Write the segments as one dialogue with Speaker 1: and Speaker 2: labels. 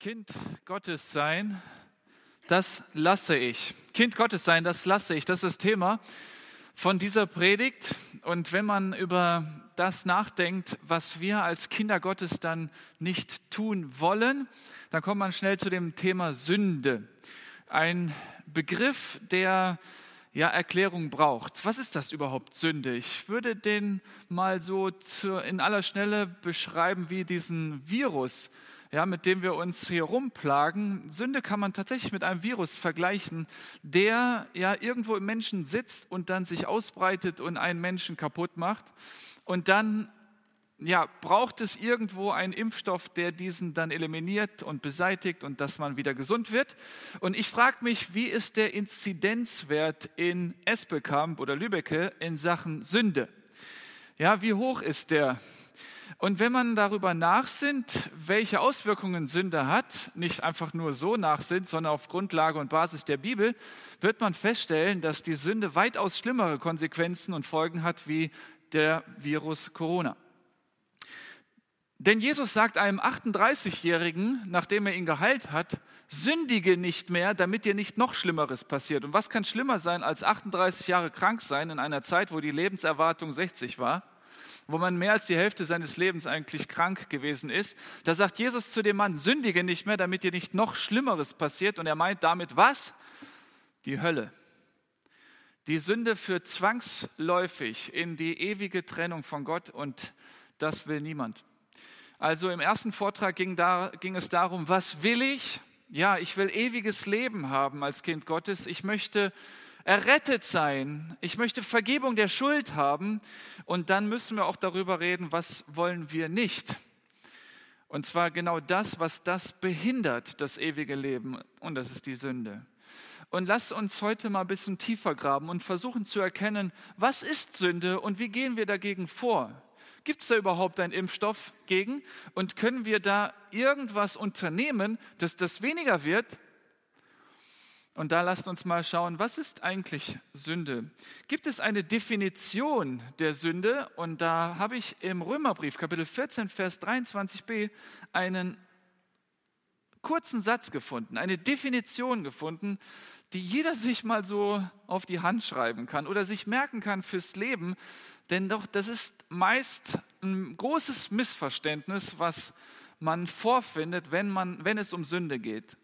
Speaker 1: Kind Gottes sein, das lasse ich. Kind Gottes sein, das lasse ich. Das ist das Thema von dieser Predigt. Und wenn man über das nachdenkt, was wir als Kinder Gottes dann nicht tun wollen, dann kommt man schnell zu dem Thema Sünde. Ein Begriff, der ja, Erklärung braucht. Was ist das überhaupt Sünde? Ich würde den mal so zu, in aller Schnelle beschreiben wie diesen Virus, ja, mit dem wir uns hier rumplagen. Sünde kann man tatsächlich mit einem Virus vergleichen, der ja irgendwo im Menschen sitzt und dann sich ausbreitet und einen Menschen kaputt macht. Und dann ja, braucht es irgendwo einen Impfstoff, der diesen dann eliminiert und beseitigt und dass man wieder gesund wird. Und ich frage mich, wie ist der Inzidenzwert in Esbekamp oder Lübecke in Sachen Sünde? Ja, wie hoch ist der? Und wenn man darüber nachsinnt, welche Auswirkungen Sünde hat, nicht einfach nur so nachsinnt, sondern auf Grundlage und Basis der Bibel, wird man feststellen, dass die Sünde weitaus schlimmere Konsequenzen und Folgen hat wie der Virus Corona. Denn Jesus sagt einem 38-Jährigen, nachdem er ihn geheilt hat, sündige nicht mehr, damit dir nicht noch Schlimmeres passiert. Und was kann schlimmer sein, als 38 Jahre krank sein in einer Zeit, wo die Lebenserwartung 60 war? Wo man mehr als die Hälfte seines Lebens eigentlich krank gewesen ist. Da sagt Jesus zu dem Mann, sündige nicht mehr, damit dir nicht noch Schlimmeres passiert. Und er meint damit was? Die Hölle. Die Sünde führt zwangsläufig in die ewige Trennung von Gott und das will niemand. Also im ersten Vortrag ging, da, ging es darum, was will ich? Ja, ich will ewiges Leben haben als Kind Gottes. Ich möchte errettet sein. Ich möchte Vergebung der Schuld haben. Und dann müssen wir auch darüber reden, was wollen wir nicht. Und zwar genau das, was das behindert, das ewige Leben. Und das ist die Sünde. Und lasst uns heute mal ein bisschen tiefer graben und versuchen zu erkennen, was ist Sünde und wie gehen wir dagegen vor? Gibt es da überhaupt einen Impfstoff gegen? Und können wir da irgendwas unternehmen, dass das weniger wird? Und da lasst uns mal schauen, was ist eigentlich Sünde? Gibt es eine Definition der Sünde? Und da habe ich im Römerbrief Kapitel 14, Vers 23b einen kurzen Satz gefunden, eine Definition gefunden, die jeder sich mal so auf die Hand schreiben kann oder sich merken kann fürs Leben. Denn doch, das ist meist ein großes Missverständnis, was man vorfindet, wenn, man, wenn es um Sünde geht.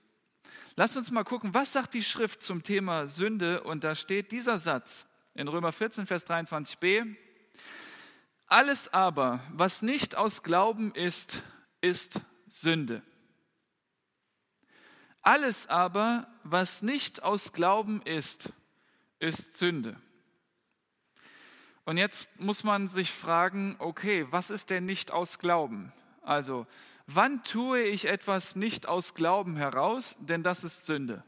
Speaker 1: Lasst uns mal gucken, was sagt die Schrift zum Thema Sünde? Und da steht dieser Satz in Römer 14, Vers 23b. Alles aber, was nicht aus Glauben ist, ist Sünde. Alles aber, was nicht aus Glauben ist, ist Sünde. Und jetzt muss man sich fragen, okay, was ist denn nicht aus Glauben? Also, wann tue ich etwas nicht aus Glauben heraus, denn das ist Sünde.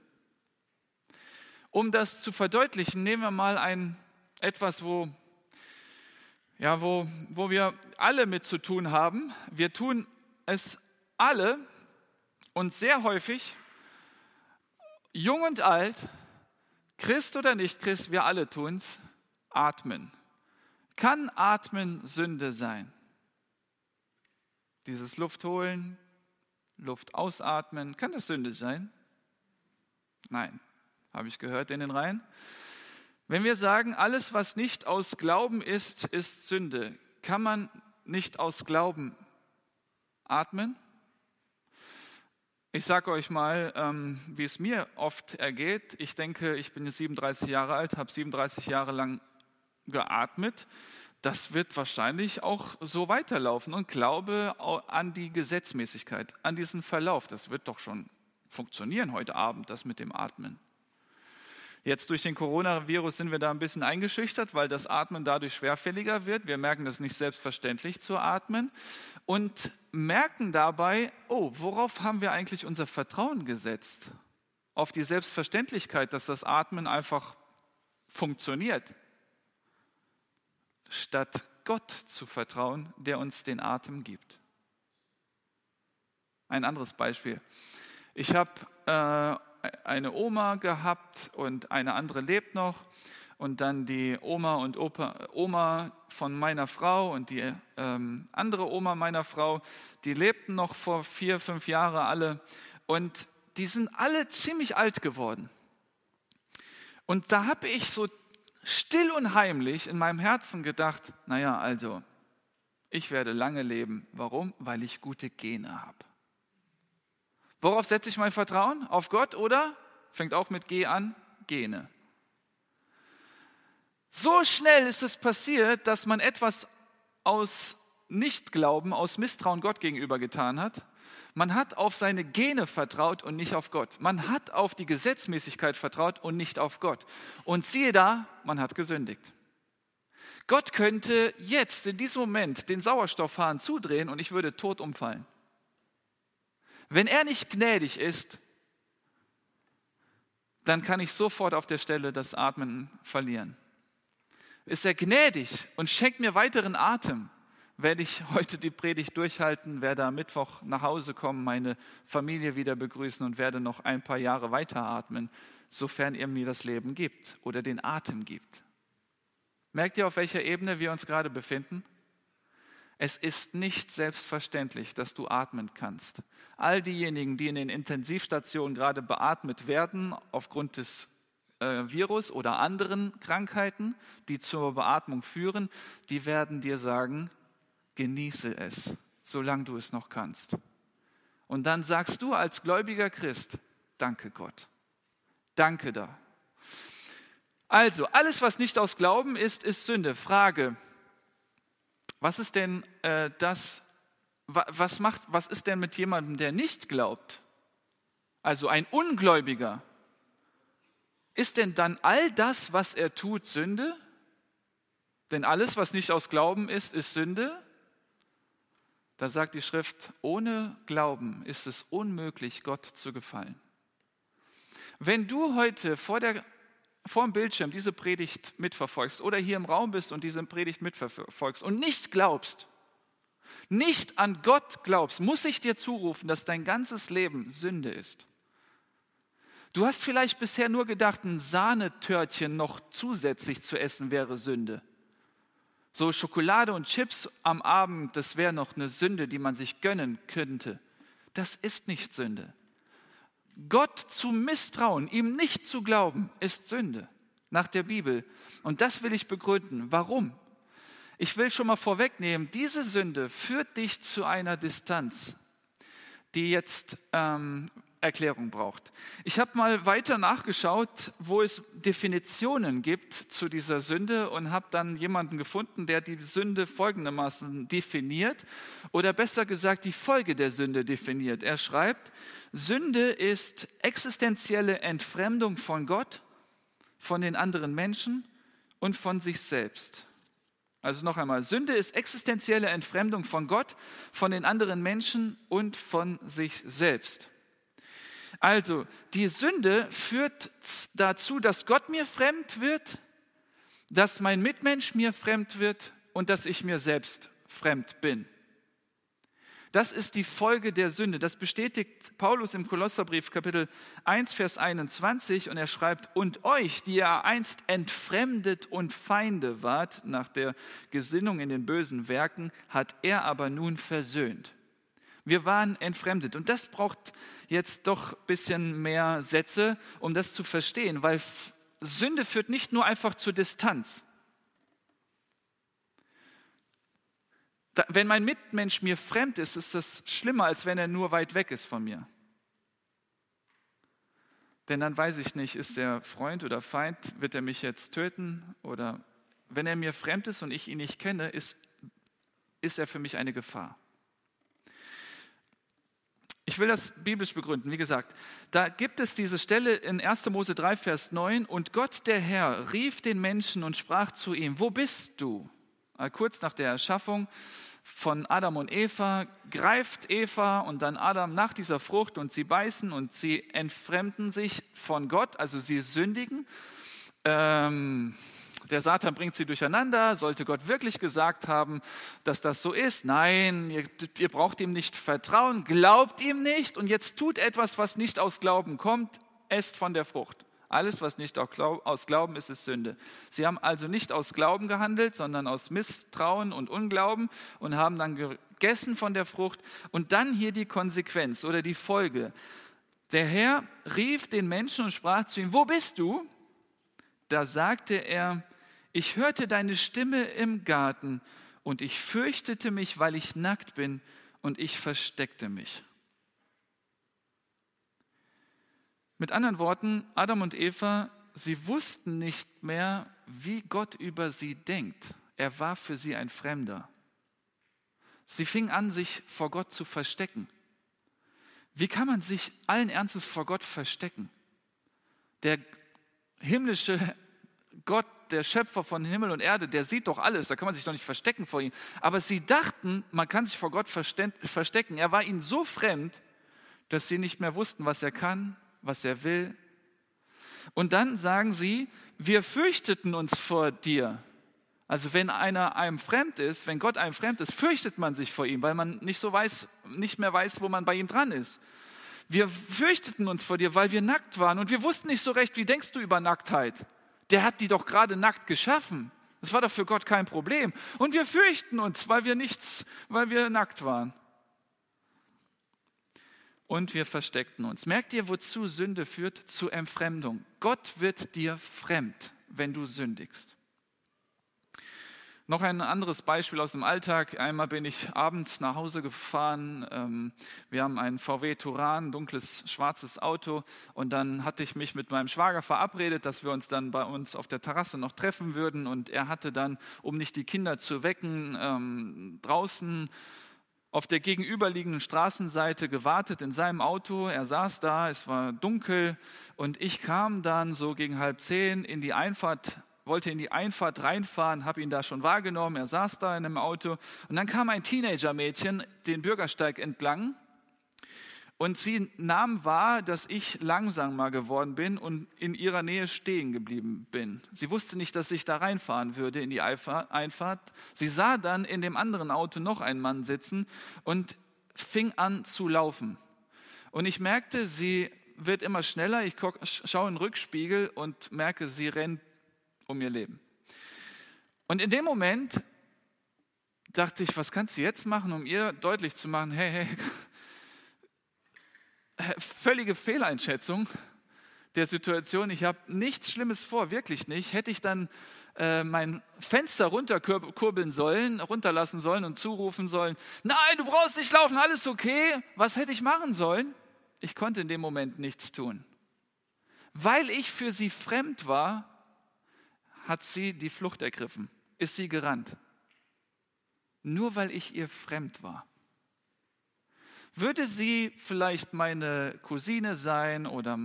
Speaker 1: Um das zu verdeutlichen, nehmen wir mal ein etwas, wo, ja, wo, wo wir alle mit zu tun haben. Wir tun es alle und sehr häufig, jung und alt, Christ oder nicht Christ, wir alle tun es, atmen. Kann Atmen Sünde sein? Dieses Luft holen, Luft ausatmen, kann das Sünde sein? Nein, habe ich gehört in den Reihen. Wenn wir sagen, alles, was nicht aus Glauben ist, ist Sünde, kann man nicht aus Glauben atmen? Ich sage euch mal, ähm, wie es mir oft ergeht. Ich denke, ich bin jetzt 37 Jahre alt, habe 37 Jahre lang geatmet das wird wahrscheinlich auch so weiterlaufen und glaube an die Gesetzmäßigkeit, an diesen Verlauf. Das wird doch schon funktionieren heute Abend, das mit dem Atmen. Jetzt durch den Coronavirus sind wir da ein bisschen eingeschüchtert, weil das Atmen dadurch schwerfälliger wird. Wir merken das nicht selbstverständlich zu atmen und merken dabei, oh, worauf haben wir eigentlich unser Vertrauen gesetzt? Auf die Selbstverständlichkeit, dass das Atmen einfach funktioniert statt Gott zu vertrauen, der uns den Atem gibt. Ein anderes Beispiel. Ich habe äh, eine Oma gehabt und eine andere lebt noch. Und dann die Oma und Opa, Oma von meiner Frau und die ähm, andere Oma meiner Frau, die lebten noch vor vier, fünf Jahren alle. und die sind alle ziemlich alt geworden. Und da habe ich so still und heimlich in meinem Herzen gedacht, naja, also, ich werde lange leben. Warum? Weil ich gute Gene habe. Worauf setze ich mein Vertrauen? Auf Gott oder? Fängt auch mit G an, Gene. So schnell ist es passiert, dass man etwas aus Nichtglauben, aus Misstrauen Gott gegenüber getan hat. Man hat auf seine Gene vertraut und nicht auf Gott. Man hat auf die Gesetzmäßigkeit vertraut und nicht auf Gott. Und siehe da, man hat gesündigt. Gott könnte jetzt in diesem Moment den Sauerstoffhahn zudrehen und ich würde tot umfallen. Wenn er nicht gnädig ist, dann kann ich sofort auf der Stelle das Atmen verlieren. Ist er gnädig und schenkt mir weiteren Atem, werde ich heute die Predigt durchhalten, werde am Mittwoch nach Hause kommen, meine Familie wieder begrüßen und werde noch ein paar Jahre weiteratmen, sofern er mir das Leben gibt oder den Atem gibt. Merkt ihr, auf welcher Ebene wir uns gerade befinden? Es ist nicht selbstverständlich, dass du atmen kannst. All diejenigen, die in den Intensivstationen gerade beatmet werden aufgrund des äh, Virus oder anderen Krankheiten, die zur Beatmung führen, die werden dir sagen, genieße es, solange du es noch kannst. Und dann sagst du als gläubiger Christ, danke Gott, danke da. Also, alles, was nicht aus Glauben ist, ist Sünde. Frage, was ist denn äh, das, was, macht, was ist denn mit jemandem, der nicht glaubt? Also ein Ungläubiger. Ist denn dann all das, was er tut, Sünde? Denn alles, was nicht aus Glauben ist, ist Sünde. Da sagt die Schrift, ohne Glauben ist es unmöglich, Gott zu gefallen. Wenn du heute vor der vor dem Bildschirm diese Predigt mitverfolgst oder hier im Raum bist und diese Predigt mitverfolgst und nicht glaubst, nicht an Gott glaubst, muss ich dir zurufen, dass dein ganzes Leben Sünde ist. Du hast vielleicht bisher nur gedacht, ein Sahnetörtchen noch zusätzlich zu essen wäre Sünde. So Schokolade und Chips am Abend, das wäre noch eine Sünde, die man sich gönnen könnte. Das ist nicht Sünde. Gott zu misstrauen, ihm nicht zu glauben, ist Sünde nach der Bibel. Und das will ich begründen. Warum? Ich will schon mal vorwegnehmen, diese Sünde führt dich zu einer Distanz, die jetzt ähm, Erklärung braucht. Ich habe mal weiter nachgeschaut, wo es Definitionen gibt zu dieser Sünde und habe dann jemanden gefunden, der die Sünde folgendermaßen definiert oder besser gesagt die Folge der Sünde definiert. Er schreibt, Sünde ist existenzielle Entfremdung von Gott, von den anderen Menschen und von sich selbst. Also noch einmal, Sünde ist existenzielle Entfremdung von Gott, von den anderen Menschen und von sich selbst. Also, die Sünde führt dazu, dass Gott mir fremd wird, dass mein Mitmensch mir fremd wird und dass ich mir selbst fremd bin. Das ist die Folge der Sünde. Das bestätigt Paulus im Kolosserbrief Kapitel 1, Vers 21 und er schreibt, und euch, die ihr einst entfremdet und Feinde wart nach der Gesinnung in den bösen Werken, hat er aber nun versöhnt. Wir waren entfremdet. Und das braucht jetzt doch ein bisschen mehr Sätze, um das zu verstehen, weil Sünde führt nicht nur einfach zur Distanz. wenn mein Mitmensch mir fremd ist, ist das schlimmer, als wenn er nur weit weg ist von mir. Denn dann weiß ich nicht, ist er Freund oder Feind, wird er mich jetzt töten oder wenn er mir fremd ist und ich ihn nicht kenne, ist, ist er für mich eine Gefahr. Ich will das biblisch begründen. Wie gesagt, da gibt es diese Stelle in 1. Mose 3, Vers 9. Und Gott, der Herr, rief den Menschen und sprach zu ihm, wo bist du? Kurz nach der Erschaffung von Adam und Eva greift Eva und dann Adam nach dieser Frucht und sie beißen und sie entfremden sich von Gott, also sie sündigen. Ähm, der Satan bringt sie durcheinander. Sollte Gott wirklich gesagt haben, dass das so ist? Nein, ihr, ihr braucht ihm nicht vertrauen, glaubt ihm nicht und jetzt tut etwas, was nicht aus Glauben kommt, esst von der Frucht. Alles, was nicht aus Glauben ist, ist Sünde. Sie haben also nicht aus Glauben gehandelt, sondern aus Misstrauen und Unglauben und haben dann gegessen von der Frucht. Und dann hier die Konsequenz oder die Folge. Der Herr rief den Menschen und sprach zu ihm, wo bist du? Da sagte er, ich hörte deine Stimme im Garten und ich fürchtete mich, weil ich nackt bin und ich versteckte mich. Mit anderen Worten, Adam und Eva, sie wussten nicht mehr, wie Gott über sie denkt. Er war für sie ein Fremder. Sie fingen an, sich vor Gott zu verstecken. Wie kann man sich allen Ernstes vor Gott verstecken? Der himmlische Gott, der Schöpfer von Himmel und Erde, der sieht doch alles, da kann man sich doch nicht verstecken vor ihm. Aber sie dachten, man kann sich vor Gott verstecken. Er war ihnen so fremd, dass sie nicht mehr wussten, was er kann, was er will. Und dann sagen sie, wir fürchteten uns vor dir. Also wenn einer einem fremd ist, wenn Gott einem fremd ist, fürchtet man sich vor ihm, weil man nicht so weiß, nicht mehr weiß, wo man bei ihm dran ist. Wir fürchteten uns vor dir, weil wir nackt waren und wir wussten nicht so recht, wie denkst du über Nacktheit? Der hat die doch gerade nackt geschaffen. Das war doch für Gott kein Problem. Und wir fürchten uns, weil wir nichts, weil wir nackt waren und wir versteckten uns. Merkt ihr, wozu Sünde führt? Zu Entfremdung. Gott wird dir fremd, wenn du sündigst. Noch ein anderes Beispiel aus dem Alltag. Einmal bin ich abends nach Hause gefahren. Ähm, wir haben einen VW Turan, dunkles, schwarzes Auto. Und dann hatte ich mich mit meinem Schwager verabredet, dass wir uns dann bei uns auf der Terrasse noch treffen würden. Und er hatte dann, um nicht die Kinder zu wecken, ähm, draußen auf der gegenüberliegenden Straßenseite gewartet in seinem Auto. Er saß da, es war dunkel und ich kam dann so gegen halb zehn in die Einfahrt, wollte in die Einfahrt reinfahren, habe ihn da schon wahrgenommen. Er saß da in einem Auto und dann kam ein Teenager-Mädchen den Bürgersteig entlang und sie nahm wahr, dass ich langsamer geworden bin und in ihrer Nähe stehen geblieben bin. Sie wusste nicht, dass ich da reinfahren würde in die Einfahrt. Sie sah dann in dem anderen Auto noch einen Mann sitzen und fing an zu laufen. Und ich merkte, sie wird immer schneller. Ich schaue in den Rückspiegel und merke, sie rennt um ihr Leben. Und in dem Moment dachte ich, was kannst du jetzt machen, um ihr deutlich zu machen, hey, hey, völlige Fehleinschätzung der Situation. Ich habe nichts Schlimmes vor, wirklich nicht. Hätte ich dann äh, mein Fenster runterkurbeln sollen, runterlassen sollen und zurufen sollen, nein, du brauchst nicht laufen, alles okay. Was hätte ich machen sollen? Ich konnte in dem Moment nichts tun. Weil ich für sie fremd war, hat sie die Flucht ergriffen, ist sie gerannt. Nur weil ich ihr fremd war. Würde sie vielleicht meine Cousine sein oder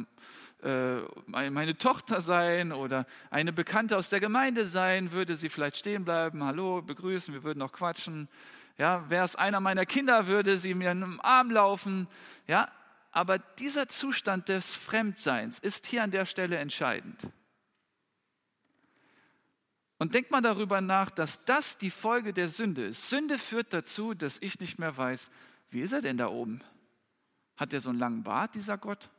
Speaker 1: äh, meine Tochter sein oder eine Bekannte aus der Gemeinde sein, würde sie vielleicht stehen bleiben, hallo, begrüßen, wir würden noch quatschen. Ja, wäre es einer meiner Kinder, würde sie mir im Arm laufen. Ja, aber dieser Zustand des Fremdseins ist hier an der Stelle entscheidend. Und denkt mal darüber nach, dass das die Folge der Sünde ist. Sünde führt dazu, dass ich nicht mehr weiß, wie ist er denn da oben? Hat er so einen langen Bart, dieser Gott?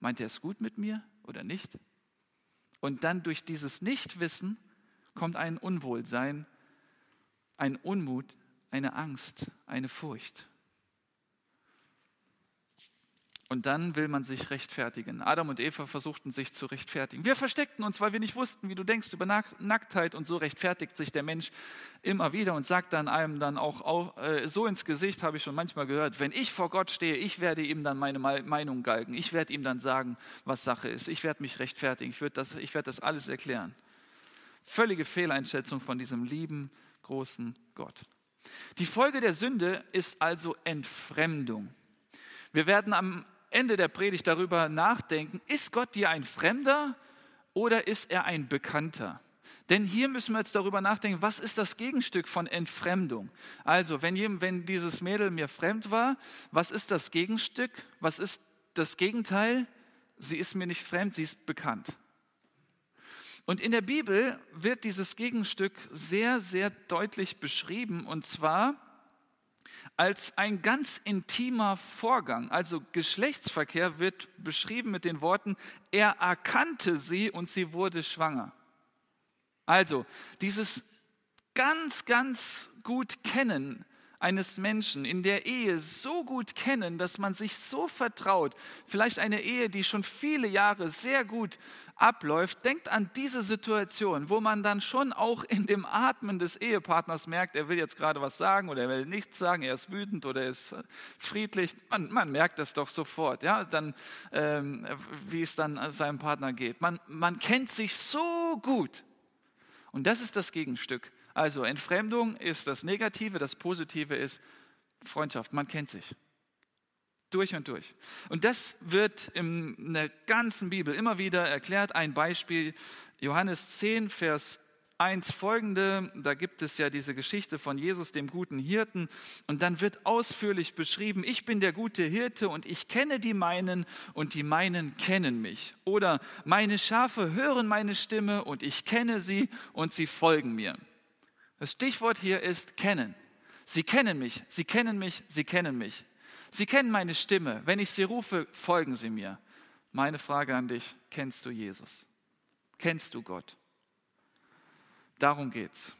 Speaker 1: Meint er es gut mit mir oder nicht? Und dann durch dieses Nichtwissen kommt ein Unwohlsein, ein Unmut, eine Angst, eine Furcht. Und dann will man sich rechtfertigen. Adam und Eva versuchten sich zu rechtfertigen. Wir versteckten uns, weil wir nicht wussten, wie du denkst über Nacktheit. Und so rechtfertigt sich der Mensch immer wieder und sagt dann einem dann auch, äh, so ins Gesicht, habe ich schon manchmal gehört, wenn ich vor Gott stehe, ich werde ihm dann meine Meinung galgen. Ich werde ihm dann sagen, was Sache ist. Ich werde mich rechtfertigen. Ich werde das, ich werde das alles erklären. Völlige Fehleinschätzung von diesem lieben, großen Gott. Die Folge der Sünde ist also Entfremdung. Wir werden am Ende der Predigt darüber nachdenken, ist Gott dir ein Fremder oder ist er ein Bekannter? Denn hier müssen wir jetzt darüber nachdenken, was ist das Gegenstück von Entfremdung? Also, wenn, wenn dieses Mädel mir fremd war, was ist das Gegenstück? Was ist das Gegenteil? Sie ist mir nicht fremd, sie ist bekannt. Und in der Bibel wird dieses Gegenstück sehr, sehr deutlich beschrieben. Und zwar als ein ganz intimer Vorgang. Also Geschlechtsverkehr wird beschrieben mit den Worten, er erkannte sie und sie wurde schwanger. Also dieses ganz, ganz gut kennen eines Menschen in der Ehe so gut kennen, dass man sich so vertraut, vielleicht eine Ehe, die schon viele Jahre sehr gut abläuft, denkt an diese Situation, wo man dann schon auch in dem Atmen des Ehepartners merkt, er will jetzt gerade was sagen oder er will nichts sagen, er ist wütend oder er ist friedlich. Man, man merkt das doch sofort, ja, dann, ähm, wie es dann seinem Partner geht. Man, man kennt sich so gut. Und das ist das Gegenstück also Entfremdung ist das Negative, das Positive ist Freundschaft. Man kennt sich. Durch und durch. Und das wird in der ganzen Bibel immer wieder erklärt. Ein Beispiel, Johannes 10, Vers 1 folgende, da gibt es ja diese Geschichte von Jesus, dem guten Hirten, und dann wird ausführlich beschrieben, ich bin der gute Hirte und ich kenne die meinen und die meinen kennen mich. Oder meine Schafe hören meine Stimme und ich kenne sie und sie folgen mir. Das Stichwort hier ist kennen. Sie kennen mich, sie kennen mich, sie kennen mich. Sie kennen meine Stimme. Wenn ich sie rufe, folgen sie mir. Meine Frage an dich, kennst du Jesus? Kennst du Gott? Darum geht's.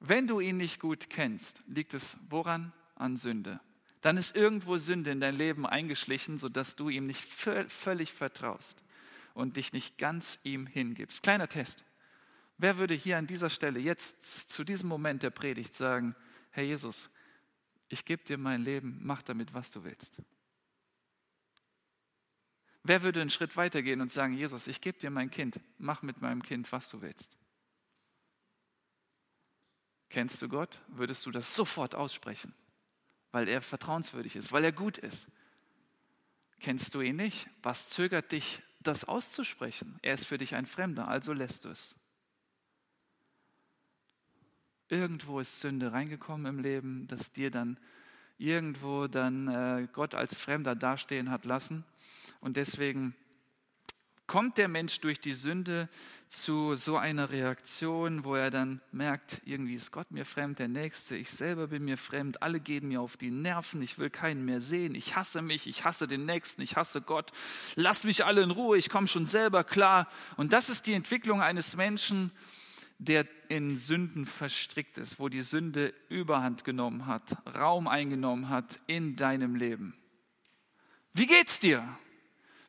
Speaker 1: Wenn du ihn nicht gut kennst, liegt es woran? An Sünde. Dann ist irgendwo Sünde in dein Leben eingeschlichen, sodass du ihm nicht völlig vertraust und dich nicht ganz ihm hingibst. Kleiner Test. Wer würde hier an dieser Stelle jetzt zu diesem Moment der Predigt sagen, Herr Jesus, ich gebe dir mein Leben, mach damit, was du willst? Wer würde einen Schritt weitergehen und sagen, Jesus, ich gebe dir mein Kind, mach mit meinem Kind, was du willst? Kennst du Gott? Würdest du das sofort aussprechen, weil er vertrauenswürdig ist, weil er gut ist? Kennst du ihn nicht? Was zögert dich, das auszusprechen? Er ist für dich ein Fremder, also lässt du es. Irgendwo ist Sünde reingekommen im Leben, dass dir dann irgendwo dann äh, Gott als Fremder dastehen hat lassen. Und deswegen kommt der Mensch durch die Sünde zu so einer Reaktion, wo er dann merkt, irgendwie ist Gott mir fremd, der Nächste, ich selber bin mir fremd, alle gehen mir auf die Nerven, ich will keinen mehr sehen, ich hasse mich, ich hasse den Nächsten, ich hasse Gott, lasst mich alle in Ruhe, ich komme schon selber klar. Und das ist die Entwicklung eines Menschen, der in Sünden verstrickt ist, wo die Sünde Überhand genommen hat, Raum eingenommen hat in deinem Leben. Wie geht's dir?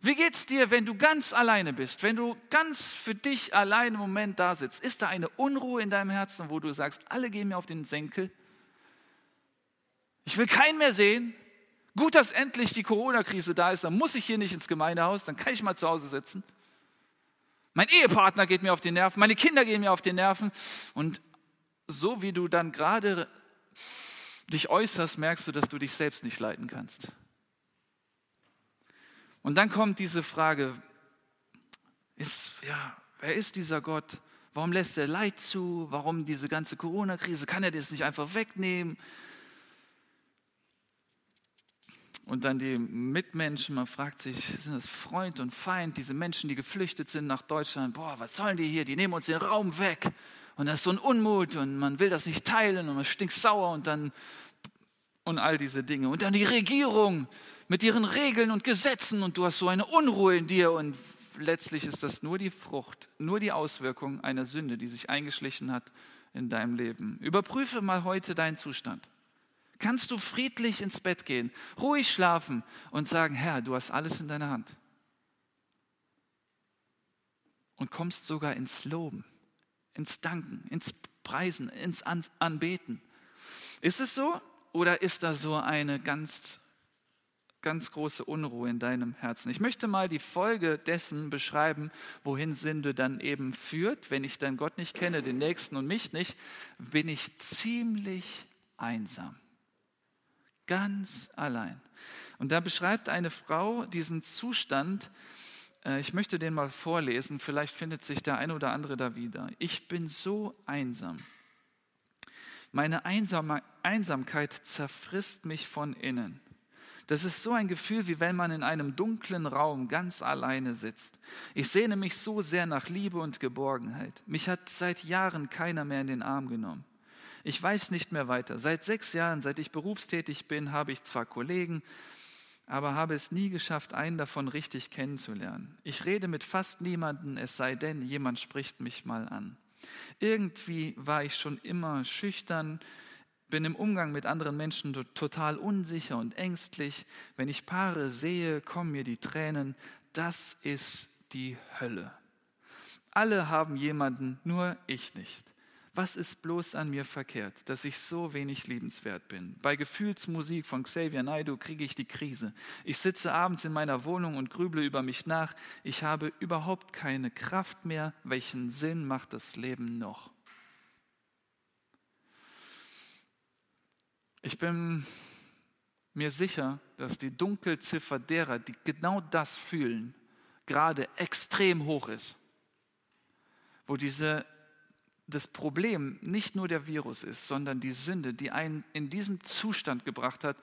Speaker 1: Wie geht's dir, wenn du ganz alleine bist, wenn du ganz für dich allein im Moment da sitzt? Ist da eine Unruhe in deinem Herzen, wo du sagst, alle gehen mir auf den Senkel? Ich will keinen mehr sehen. Gut, dass endlich die Corona-Krise da ist, dann muss ich hier nicht ins Gemeindehaus, dann kann ich mal zu Hause sitzen. Mein Ehepartner geht mir auf die Nerven, meine Kinder gehen mir auf die Nerven. Und so wie du dann gerade dich äußerst, merkst du, dass du dich selbst nicht leiten kannst. Und dann kommt diese Frage, ist, ja, wer ist dieser Gott? Warum lässt er Leid zu? Warum diese ganze Corona-Krise? Kann er das nicht einfach wegnehmen? Und dann die Mitmenschen, man fragt sich, sind das Freund und Feind, diese Menschen, die geflüchtet sind nach Deutschland, boah, was sollen die hier, die nehmen uns den Raum weg und das ist so ein Unmut und man will das nicht teilen und man stinkt sauer und dann und all diese Dinge. Und dann die Regierung mit ihren Regeln und Gesetzen und du hast so eine Unruhe in dir und letztlich ist das nur die Frucht, nur die Auswirkung einer Sünde, die sich eingeschlichen hat in deinem Leben. Überprüfe mal heute deinen Zustand kannst du friedlich ins Bett gehen, ruhig schlafen und sagen, Herr, du hast alles in deiner Hand. Und kommst sogar ins Loben, ins Danken, ins Preisen, ins Anbeten. Ist es so oder ist da so eine ganz, ganz große Unruhe in deinem Herzen? Ich möchte mal die Folge dessen beschreiben, wohin Sünde dann eben führt. Wenn ich dann Gott nicht kenne, den Nächsten und mich nicht, bin ich ziemlich einsam ganz allein. Und da beschreibt eine Frau diesen Zustand, äh, ich möchte den mal vorlesen, vielleicht findet sich der eine oder andere da wieder. Ich bin so einsam. Meine Einsamkeit zerfrisst mich von innen. Das ist so ein Gefühl, wie wenn man in einem dunklen Raum ganz alleine sitzt. Ich sehne mich so sehr nach Liebe und Geborgenheit. Mich hat seit Jahren keiner mehr in den Arm genommen. Ich weiß nicht mehr weiter. Seit sechs Jahren, seit ich berufstätig bin, habe ich zwar Kollegen, aber habe es nie geschafft, einen davon richtig kennenzulernen. Ich rede mit fast niemanden, es sei denn, jemand spricht mich mal an. Irgendwie war ich schon immer schüchtern, bin im Umgang mit anderen Menschen total unsicher und ängstlich. Wenn ich Paare sehe, kommen mir die Tränen. Das ist die Hölle. Alle haben jemanden, nur ich nicht. Was ist bloß an mir verkehrt, dass ich so wenig liebenswert bin? Bei Gefühlsmusik von Xavier Naidu kriege ich die Krise. Ich sitze abends in meiner Wohnung und grüble über mich nach. Ich habe überhaupt keine Kraft mehr. Welchen Sinn macht das Leben noch? Ich bin mir sicher, dass die Dunkelziffer derer, die genau das fühlen, gerade extrem hoch ist. Wo diese das Problem nicht nur der Virus ist, sondern die Sünde, die einen in diesem Zustand gebracht hat,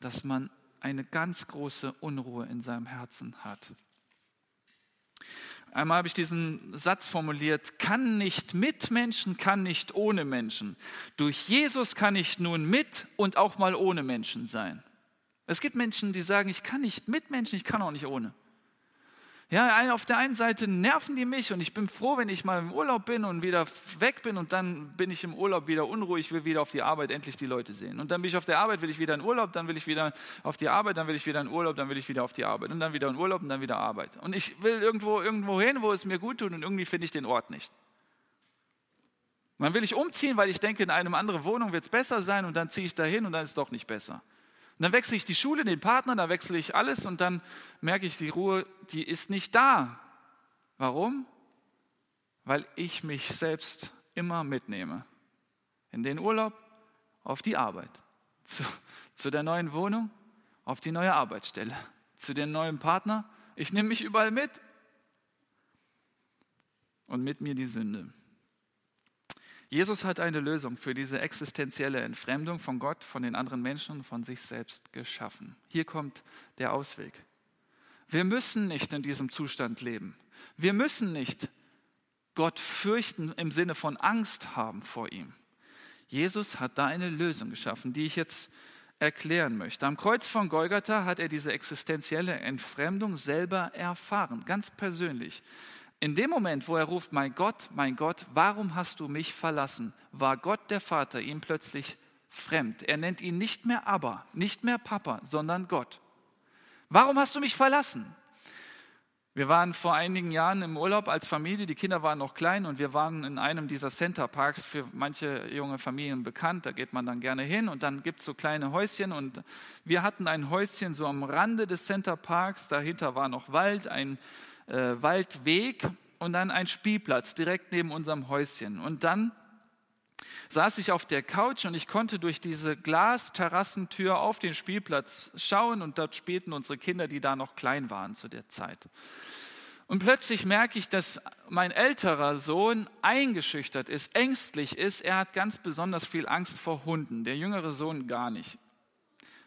Speaker 1: dass man eine ganz große Unruhe in seinem Herzen hat. Einmal habe ich diesen Satz formuliert, kann nicht mit Menschen, kann nicht ohne Menschen. Durch Jesus kann ich nun mit und auch mal ohne Menschen sein. Es gibt Menschen, die sagen, ich kann nicht mit Menschen, ich kann auch nicht ohne. Ja, auf der einen Seite nerven die mich und ich bin froh, wenn ich mal im Urlaub bin und wieder weg bin und dann bin ich im Urlaub wieder unruhig, will wieder auf die Arbeit endlich die Leute sehen. Und dann bin ich auf der Arbeit, will ich wieder in Urlaub, dann will ich wieder auf die Arbeit, dann will ich wieder in Urlaub, dann will ich wieder auf die Arbeit und dann wieder in Urlaub und dann wieder Arbeit. Und ich will irgendwo, irgendwo hin, wo es mir gut tut und irgendwie finde ich den Ort nicht. dann will ich umziehen, weil ich denke, in eine andere Wohnung wird es besser sein und dann ziehe ich da hin und dann ist es doch nicht besser. Und dann wechsle ich die Schule, den Partner, dann wechsle ich alles und dann merke ich, die Ruhe, die ist nicht da. Warum? Weil ich mich selbst immer mitnehme. In den Urlaub, auf die Arbeit, zu, zu der neuen Wohnung, auf die neue Arbeitsstelle, zu dem neuen Partner. Ich nehme mich überall mit. Und mit mir die Sünde. Jesus hat eine Lösung für diese existenzielle Entfremdung von Gott, von den anderen Menschen und von sich selbst geschaffen. Hier kommt der Ausweg. Wir müssen nicht in diesem Zustand leben. Wir müssen nicht Gott fürchten im Sinne von Angst haben vor ihm. Jesus hat da eine Lösung geschaffen, die ich jetzt erklären möchte. Am Kreuz von Golgatha hat er diese existenzielle Entfremdung selber erfahren, ganz persönlich. In dem Moment, wo er ruft, mein Gott, mein Gott, warum hast du mich verlassen, war Gott der Vater ihm plötzlich fremd. Er nennt ihn nicht mehr Abba, nicht mehr Papa, sondern Gott. Warum hast du mich verlassen? Wir waren vor einigen Jahren im Urlaub als Familie, die Kinder waren noch klein und wir waren in einem dieser Center Parks für manche junge Familien bekannt. Da geht man dann gerne hin und dann gibt es so kleine Häuschen und wir hatten ein Häuschen so am Rande des Center Parks. Dahinter war noch Wald, ein äh, Waldweg und dann ein Spielplatz direkt neben unserem Häuschen. Und dann saß ich auf der Couch und ich konnte durch diese Glasterrassentür auf den Spielplatz schauen und dort spielten unsere Kinder, die da noch klein waren zu der Zeit. Und plötzlich merke ich, dass mein älterer Sohn eingeschüchtert ist, ängstlich ist. Er hat ganz besonders viel Angst vor Hunden, der jüngere Sohn gar nicht.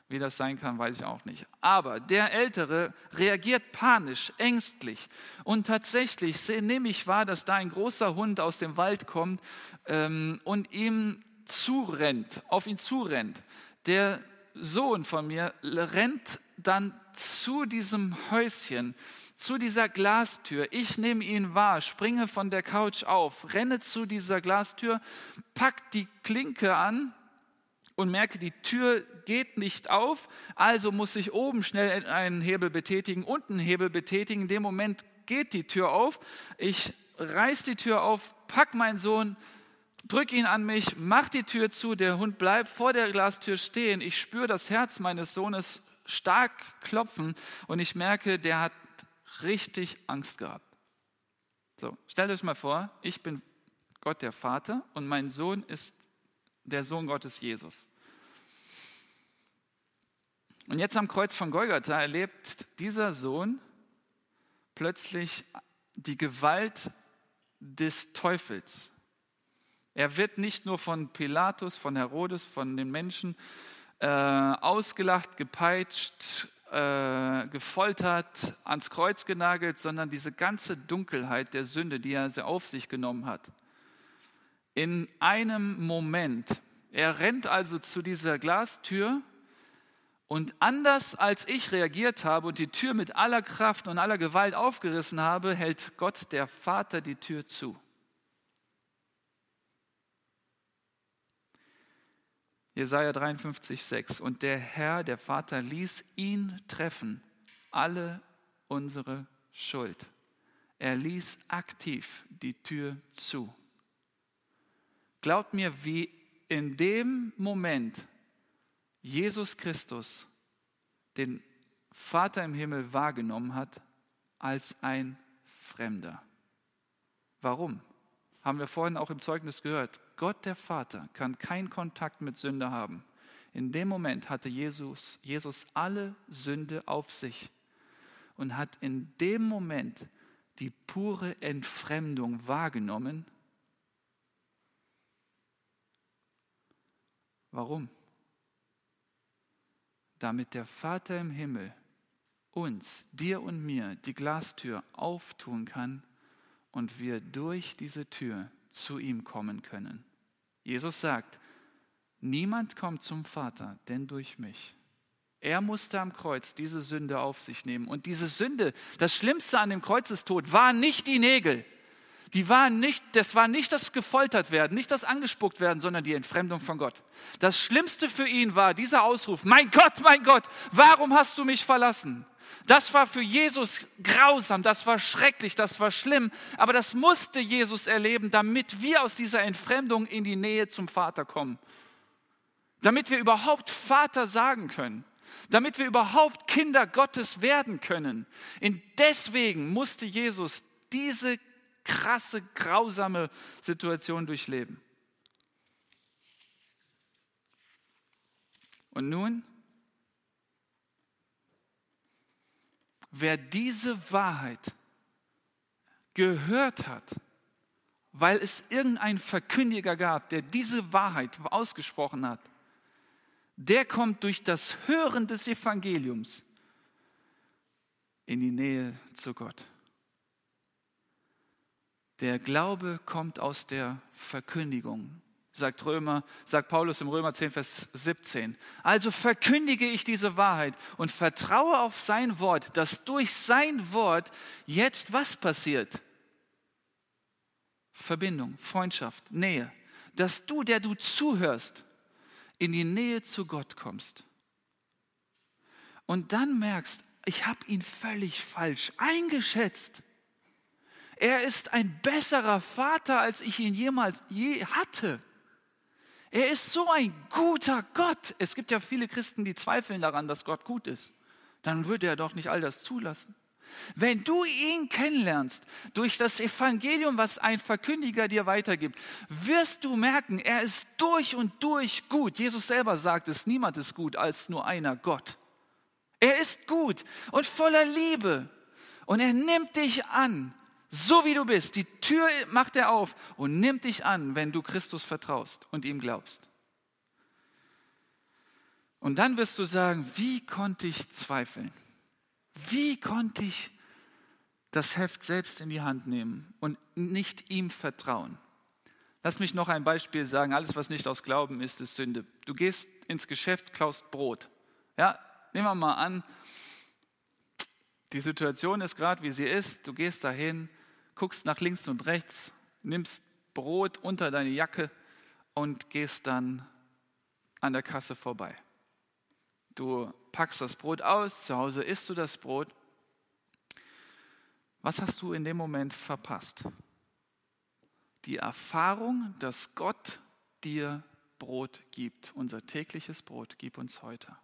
Speaker 1: Wie das sein kann, weiß ich auch nicht. Aber der Ältere reagiert panisch, ängstlich. Und tatsächlich nehme ich wahr, dass da ein großer Hund aus dem Wald kommt ähm, und ihm zurennt, auf ihn zurennt. Der Sohn von mir rennt dann zu diesem Häuschen, zu dieser Glastür. Ich nehme ihn wahr, springe von der Couch auf, renne zu dieser Glastür, pack die Klinke an und merke, die Tür geht nicht auf, also muss ich oben schnell einen Hebel betätigen, unten einen Hebel betätigen. In dem Moment geht die Tür auf. Ich reiß die Tür auf, pack meinen Sohn, drück ihn an mich, mach die Tür zu. Der Hund bleibt vor der Glastür stehen. Ich spüre das Herz meines Sohnes stark klopfen und ich merke, der hat richtig Angst gehabt. So, stellt euch mal vor, ich bin Gott der Vater und mein Sohn ist der Sohn Gottes Jesus. Und jetzt am Kreuz von Golgatha erlebt dieser Sohn plötzlich die Gewalt des Teufels. Er wird nicht nur von Pilatus, von Herodes, von den Menschen äh, ausgelacht, gepeitscht, äh, gefoltert, ans Kreuz genagelt, sondern diese ganze Dunkelheit der Sünde, die er auf sich genommen hat in einem Moment. Er rennt also zu dieser Glastür und anders als ich reagiert habe und die Tür mit aller Kraft und aller Gewalt aufgerissen habe, hält Gott der Vater die Tür zu. Jesaja 53, 6. Und der Herr, der Vater, ließ ihn treffen, alle unsere Schuld. Er ließ aktiv die Tür zu. Glaubt mir, wie in dem Moment Jesus Christus den Vater im Himmel wahrgenommen hat als ein Fremder. Warum? Haben wir vorhin auch im Zeugnis gehört. Gott der Vater kann keinen Kontakt mit Sünde haben. In dem Moment hatte Jesus, Jesus alle Sünde auf sich und hat in dem Moment die pure Entfremdung wahrgenommen. Warum? Damit der Vater im Himmel uns, dir und mir, die Glastür auftun kann und wir durch diese Tür zu ihm kommen können. Jesus sagt, niemand kommt zum Vater, denn durch mich. Er musste am Kreuz diese Sünde auf sich nehmen. Und diese Sünde, das Schlimmste an dem Kreuzestod, war nicht die Nägel. Die waren nicht, das war nicht das gefoltert werden, nicht das angespuckt werden, sondern die Entfremdung von Gott. Das Schlimmste für ihn war dieser Ausruf, mein Gott, mein Gott, warum hast du mich verlassen? Das war für Jesus grausam, das war schrecklich, das war schlimm, aber das musste Jesus erleben, damit wir aus dieser Entfremdung in die Nähe zum Vater kommen. Damit wir überhaupt Vater sagen können damit wir überhaupt Kinder Gottes werden können. Und deswegen musste Jesus diese krasse, grausame Situation durchleben. Und nun, wer diese Wahrheit gehört hat, weil es irgendeinen Verkündiger gab, der diese Wahrheit ausgesprochen hat, der kommt durch das Hören des Evangeliums in die Nähe zu Gott. Der Glaube kommt aus der Verkündigung, sagt Römer, sagt Paulus im Römer 10, Vers 17. Also verkündige ich diese Wahrheit und vertraue auf sein Wort, dass durch sein Wort jetzt was passiert? Verbindung, Freundschaft, Nähe. Dass du, der du zuhörst, in die Nähe zu Gott kommst und dann merkst, ich habe ihn völlig falsch eingeschätzt. Er ist ein besserer Vater, als ich ihn jemals je hatte. Er ist so ein guter Gott. Es gibt ja viele Christen, die zweifeln daran, dass Gott gut ist. Dann würde er doch nicht all das zulassen. Wenn du ihn kennenlernst durch das Evangelium, was ein Verkündiger dir weitergibt, wirst du merken, er ist durch und durch gut. Jesus selber sagt es, niemand ist gut als nur einer Gott. Er ist gut und voller Liebe und er nimmt dich an, so wie du bist. Die Tür macht er auf und nimmt dich an, wenn du Christus vertraust und ihm glaubst. Und dann wirst du sagen, wie konnte ich zweifeln? Wie konnte ich das Heft selbst in die Hand nehmen und nicht ihm vertrauen? Lass mich noch ein Beispiel sagen. Alles, was nicht aus Glauben ist, ist Sünde. Du gehst ins Geschäft, klaust Brot. Ja, nehmen wir mal an, die Situation ist gerade, wie sie ist. Du gehst dahin, guckst nach links und rechts, nimmst Brot unter deine Jacke und gehst dann an der Kasse vorbei. Du packst das Brot aus, zu Hause isst du das Brot. Was hast du in dem Moment verpasst? Die Erfahrung, dass Gott dir Brot gibt, unser tägliches Brot, gib uns heute.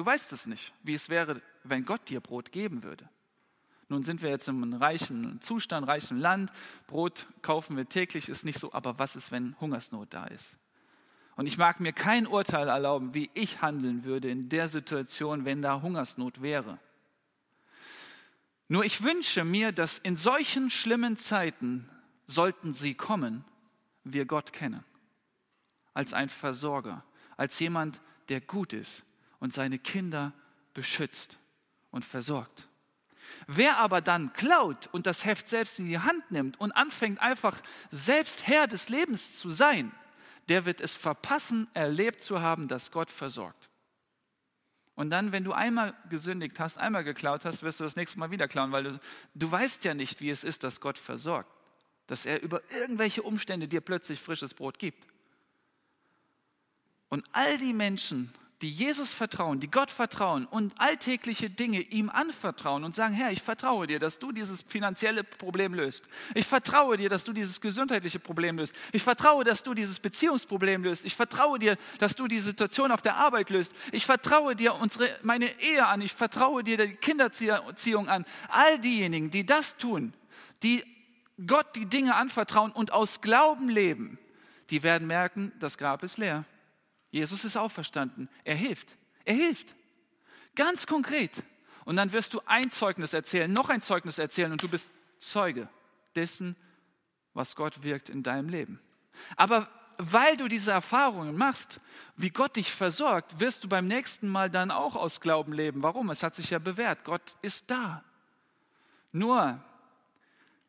Speaker 1: Du weißt es nicht, wie es wäre, wenn Gott dir Brot geben würde. Nun sind wir jetzt im reichen Zustand, reichen Land. Brot kaufen wir täglich, ist nicht so. Aber was ist, wenn Hungersnot da ist? Und ich mag mir kein Urteil erlauben, wie ich handeln würde in der Situation, wenn da Hungersnot wäre. Nur ich wünsche mir, dass in solchen schlimmen Zeiten, sollten sie kommen, wir Gott kennen. Als ein Versorger, als jemand, der gut ist und seine Kinder beschützt und versorgt. Wer aber dann klaut und das Heft selbst in die Hand nimmt und anfängt einfach selbst Herr des Lebens zu sein, der wird es verpassen, erlebt zu haben, dass Gott versorgt. Und dann, wenn du einmal gesündigt hast, einmal geklaut hast, wirst du das nächste Mal wieder klauen, weil du, du weißt ja nicht, wie es ist, dass Gott versorgt. Dass er über irgendwelche Umstände dir plötzlich frisches Brot gibt. Und all die Menschen, die Jesus vertrauen, die Gott vertrauen und alltägliche Dinge ihm anvertrauen und sagen, Herr, ich vertraue dir, dass du dieses finanzielle Problem löst. Ich vertraue dir, dass du dieses gesundheitliche Problem löst. Ich vertraue, dass du dieses Beziehungsproblem löst. Ich vertraue dir, dass du die Situation auf der Arbeit löst. Ich vertraue dir unsere, meine Ehe an. Ich vertraue dir die Kinderziehung an. All diejenigen, die das tun, die Gott die Dinge anvertrauen und aus Glauben leben, die werden merken, das Grab ist leer. Jesus ist auferstanden. Er hilft. Er hilft. Ganz konkret. Und dann wirst du ein Zeugnis erzählen, noch ein Zeugnis erzählen und du bist Zeuge dessen, was Gott wirkt in deinem Leben. Aber weil du diese Erfahrungen machst, wie Gott dich versorgt, wirst du beim nächsten Mal dann auch aus Glauben leben. Warum? Es hat sich ja bewährt. Gott ist da. Nur,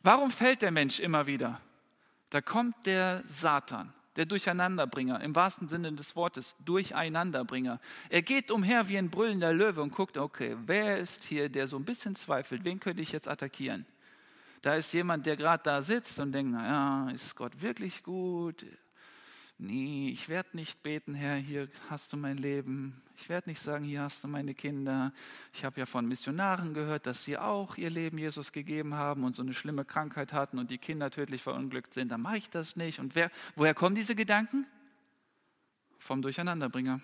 Speaker 1: warum fällt der Mensch immer wieder? Da kommt der Satan der Durcheinanderbringer, im wahrsten Sinne des Wortes, Durcheinanderbringer. Er geht umher wie ein brüllender Löwe und guckt, okay, wer ist hier, der so ein bisschen zweifelt, wen könnte ich jetzt attackieren? Da ist jemand, der gerade da sitzt und denkt, naja, ist Gott wirklich gut? Nee, ich werde nicht beten, Herr, hier hast du mein Leben. Ich werde nicht sagen, hier hast du meine Kinder. Ich habe ja von Missionaren gehört, dass sie auch ihr Leben Jesus gegeben haben und so eine schlimme Krankheit hatten und die Kinder tödlich verunglückt sind. Dann mache ich das nicht. Und wer, woher kommen diese Gedanken? Vom Durcheinanderbringer.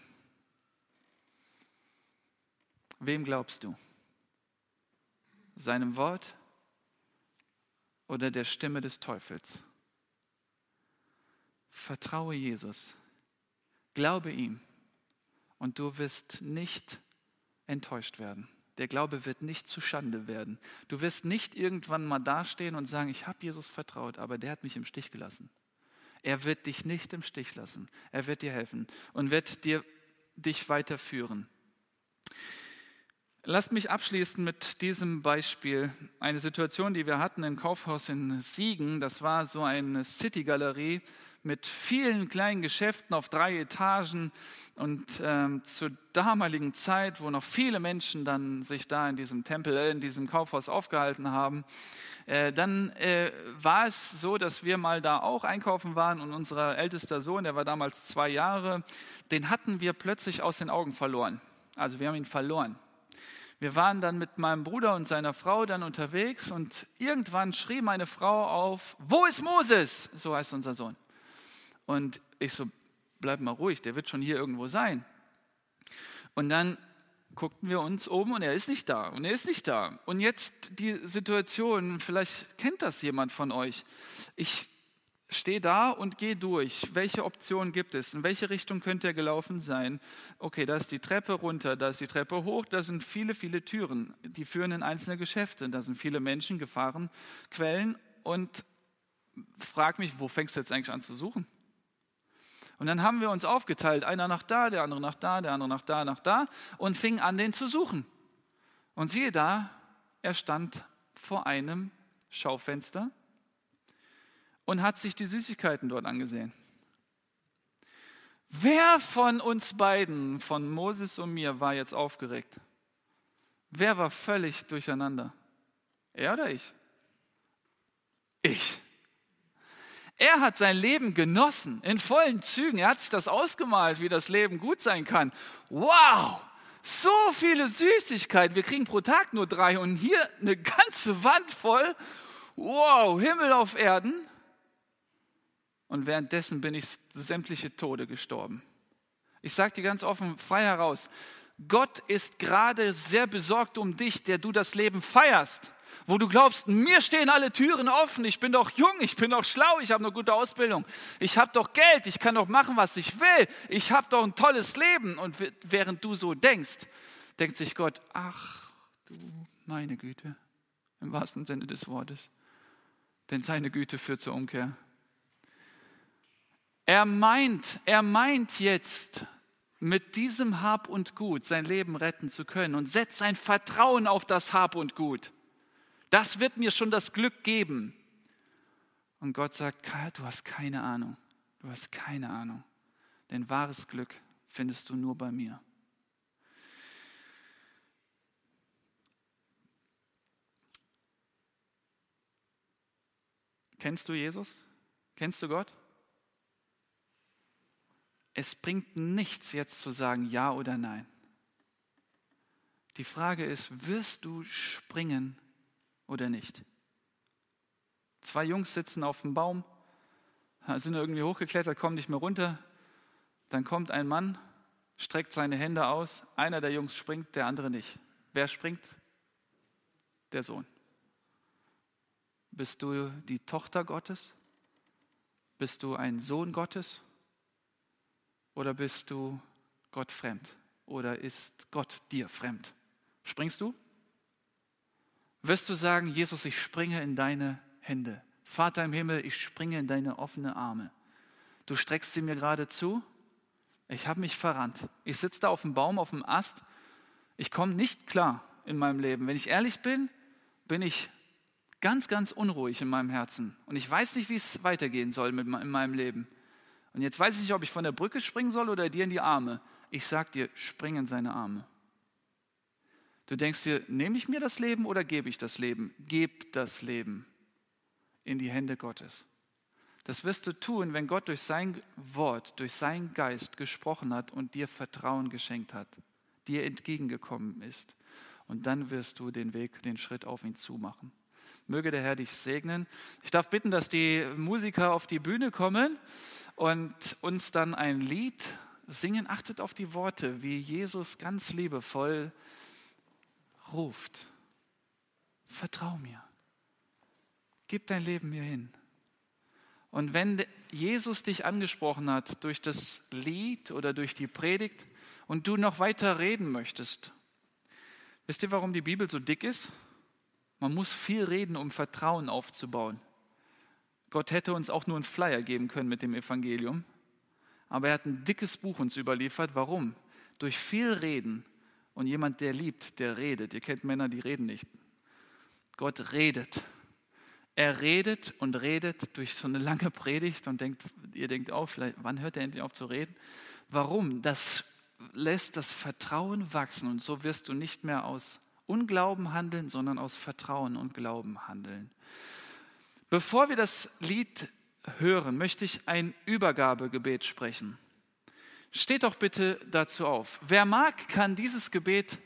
Speaker 1: Wem glaubst du? Seinem Wort oder der Stimme des Teufels? Vertraue Jesus, glaube ihm und du wirst nicht enttäuscht werden. Der Glaube wird nicht zu Schande werden. Du wirst nicht irgendwann mal dastehen und sagen, ich habe Jesus vertraut, aber der hat mich im Stich gelassen. Er wird dich nicht im Stich lassen. Er wird dir helfen und wird dir, dich weiterführen. Lasst mich abschließen mit diesem Beispiel. Eine Situation, die wir hatten im Kaufhaus in Siegen. Das war so eine City-Galerie mit vielen kleinen Geschäften auf drei Etagen. Und ähm, zur damaligen Zeit, wo noch viele Menschen dann sich da in diesem Tempel, äh, in diesem Kaufhaus aufgehalten haben, äh, dann äh, war es so, dass wir mal da auch einkaufen waren und unser ältester Sohn, der war damals zwei Jahre, den hatten wir plötzlich aus den Augen verloren. Also wir haben ihn verloren. Wir waren dann mit meinem Bruder und seiner Frau dann unterwegs und irgendwann schrie meine Frau auf, wo ist Moses? So heißt unser Sohn. Und ich so, bleib mal ruhig, der wird schon hier irgendwo sein. Und dann guckten wir uns oben und er ist nicht da und er ist nicht da. Und jetzt die Situation, vielleicht kennt das jemand von euch. Ich stehe da und gehe durch. Welche Optionen gibt es? In welche Richtung könnte er gelaufen sein? Okay, da ist die Treppe runter, da ist die Treppe hoch, da sind viele, viele Türen, die führen in einzelne Geschäfte, da sind viele Menschen, Gefahren, Quellen und frag mich, wo fängst du jetzt eigentlich an zu suchen? Und dann haben wir uns aufgeteilt, einer nach da, der andere nach da, der andere nach da, nach da und fingen an, den zu suchen. Und siehe da, er stand vor einem Schaufenster und hat sich die Süßigkeiten dort angesehen. Wer von uns beiden, von Moses und mir, war jetzt aufgeregt? Wer war völlig durcheinander? Er oder ich? Ich. Er hat sein Leben genossen in vollen Zügen. Er hat sich das ausgemalt, wie das Leben gut sein kann. Wow! So viele Süßigkeiten. Wir kriegen pro Tag nur drei und hier eine ganze Wand voll. Wow, Himmel auf Erden. Und währenddessen bin ich sämtliche Tode gestorben. Ich sage dir ganz offen, frei heraus, Gott ist gerade sehr besorgt um dich, der du das Leben feierst wo du glaubst, mir stehen alle Türen offen, ich bin doch jung, ich bin doch schlau, ich habe eine gute Ausbildung, ich habe doch Geld, ich kann doch machen, was ich will, ich habe doch ein tolles Leben. Und während du so denkst, denkt sich Gott, ach du meine Güte, im wahrsten Sinne des Wortes, denn seine Güte führt zur Umkehr. Er meint, er meint jetzt, mit diesem Hab und Gut sein Leben retten zu können und setzt sein Vertrauen auf das Hab und Gut. Das wird mir schon das Glück geben. Und Gott sagt, Karl, du hast keine Ahnung. Du hast keine Ahnung. Denn wahres Glück findest du nur bei mir. Kennst du Jesus? Kennst du Gott? es bringt nichts jetzt zu sagen ja oder nein. Die Frage ist, wirst du springen oder nicht? Zwei Jungs sitzen auf dem Baum, sind irgendwie hochgeklettert, kommen nicht mehr runter. Dann kommt ein Mann, streckt seine Hände aus. Einer der Jungs springt, der andere nicht. Wer springt? Der Sohn. Bist du die Tochter Gottes? Bist du ein Sohn Gottes? Oder bist du Gott fremd? Oder ist Gott dir fremd? Springst du? Wirst du sagen, Jesus, ich springe in deine Hände. Vater im Himmel, ich springe in deine offene Arme. Du streckst sie mir gerade zu. Ich habe mich verrannt. Ich sitze da auf dem Baum, auf dem Ast. Ich komme nicht klar in meinem Leben. Wenn ich ehrlich bin, bin ich ganz, ganz unruhig in meinem Herzen. Und ich weiß nicht, wie es weitergehen soll mit, in meinem Leben. Und jetzt weiß ich nicht, ob ich von der Brücke springen soll oder dir in die Arme. Ich sag dir, spring in seine Arme. Du denkst dir, nehme ich mir das Leben oder gebe ich das Leben? Geb das Leben in die Hände Gottes. Das wirst du tun, wenn Gott durch sein Wort, durch seinen Geist gesprochen hat und dir Vertrauen geschenkt hat, dir entgegengekommen ist. Und dann wirst du den Weg, den Schritt auf ihn zumachen. Möge der Herr dich segnen. Ich darf bitten, dass die Musiker auf die Bühne kommen und uns dann ein Lied singen. Achtet auf die Worte, wie Jesus ganz liebevoll ruft. Vertrau mir. Gib dein Leben mir hin. Und wenn Jesus dich angesprochen hat durch das Lied oder durch die Predigt und du noch weiter reden möchtest, wisst ihr, warum die Bibel so dick ist? Man muss viel reden, um Vertrauen aufzubauen. Gott hätte uns auch nur einen Flyer geben können mit dem Evangelium, aber er hat ein dickes Buch uns überliefert. Warum? Durch viel Reden und jemand, der liebt, der redet. Ihr kennt Männer, die reden nicht. Gott redet. Er redet und redet durch so eine lange Predigt und denkt, ihr denkt auch, vielleicht, wann hört er endlich auf zu reden? Warum? Das lässt das Vertrauen wachsen und so wirst du nicht mehr aus Unglauben handeln, sondern aus Vertrauen und Glauben handeln. Bevor wir das Lied hören, möchte ich ein Übergabegebet sprechen. Steht doch bitte dazu auf. Wer mag, kann dieses Gebet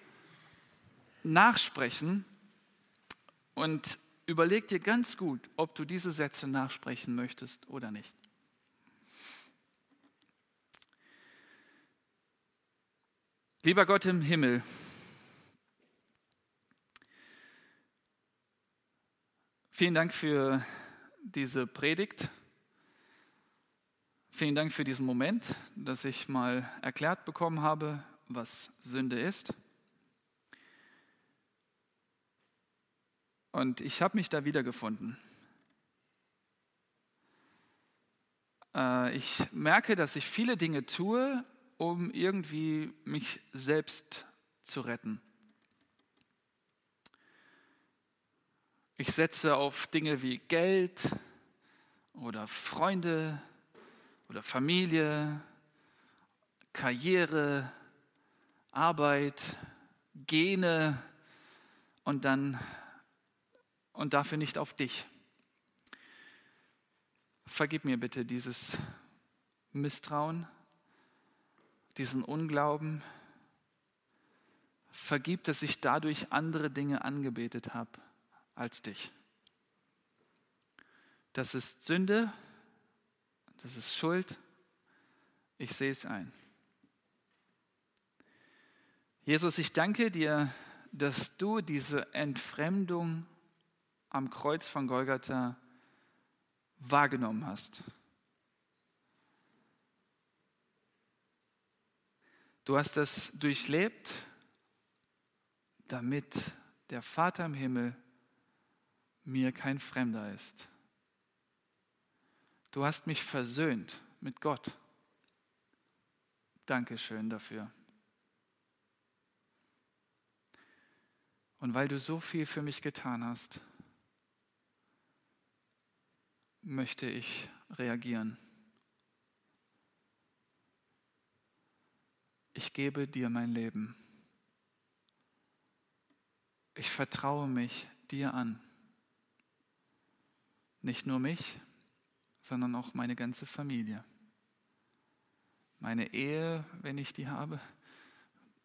Speaker 1: nachsprechen und überleg dir ganz gut, ob du diese Sätze nachsprechen möchtest oder nicht. Lieber Gott im Himmel, Vielen Dank für diese Predigt. Vielen Dank für diesen Moment, dass ich mal erklärt bekommen habe, was Sünde ist. Und ich habe mich da wiedergefunden. Äh, ich merke, dass ich viele Dinge tue, um irgendwie mich selbst zu retten. Ich setze auf Dinge wie Geld oder Freunde oder Familie, Karriere, Arbeit, Gene und dann und dafür nicht auf dich. Vergib mir bitte dieses Misstrauen, diesen Unglauben. Vergib, dass ich dadurch andere Dinge angebetet habe als dich. Das ist Sünde, das ist Schuld. Ich sehe es ein. Jesus, ich danke dir, dass du diese Entfremdung am Kreuz von Golgatha wahrgenommen hast. Du hast das durchlebt, damit der Vater im Himmel mir kein Fremder ist. Du hast mich versöhnt mit Gott. Dankeschön dafür. Und weil du so viel für mich getan hast, möchte ich reagieren. Ich gebe dir mein Leben. Ich vertraue mich dir an. Nicht nur mich, sondern auch meine ganze Familie. meine Ehe, wenn ich die habe,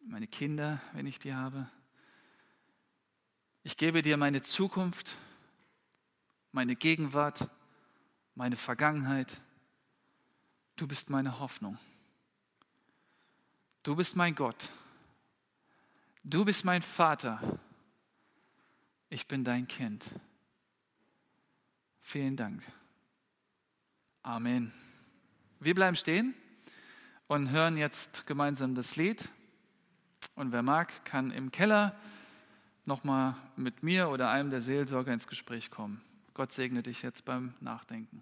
Speaker 1: meine Kinder, wenn ich die habe. Ich gebe dir meine Zukunft, meine Gegenwart, meine Vergangenheit. Du bist meine Hoffnung. Du bist mein Gott. Du bist mein Vater. Ich bin dein Kind. Vielen Dank. Amen. Wir bleiben stehen und hören jetzt gemeinsam das Lied. Und wer mag, kann im Keller nochmal mit mir oder einem der Seelsorger ins Gespräch kommen. Gott segne dich jetzt beim Nachdenken.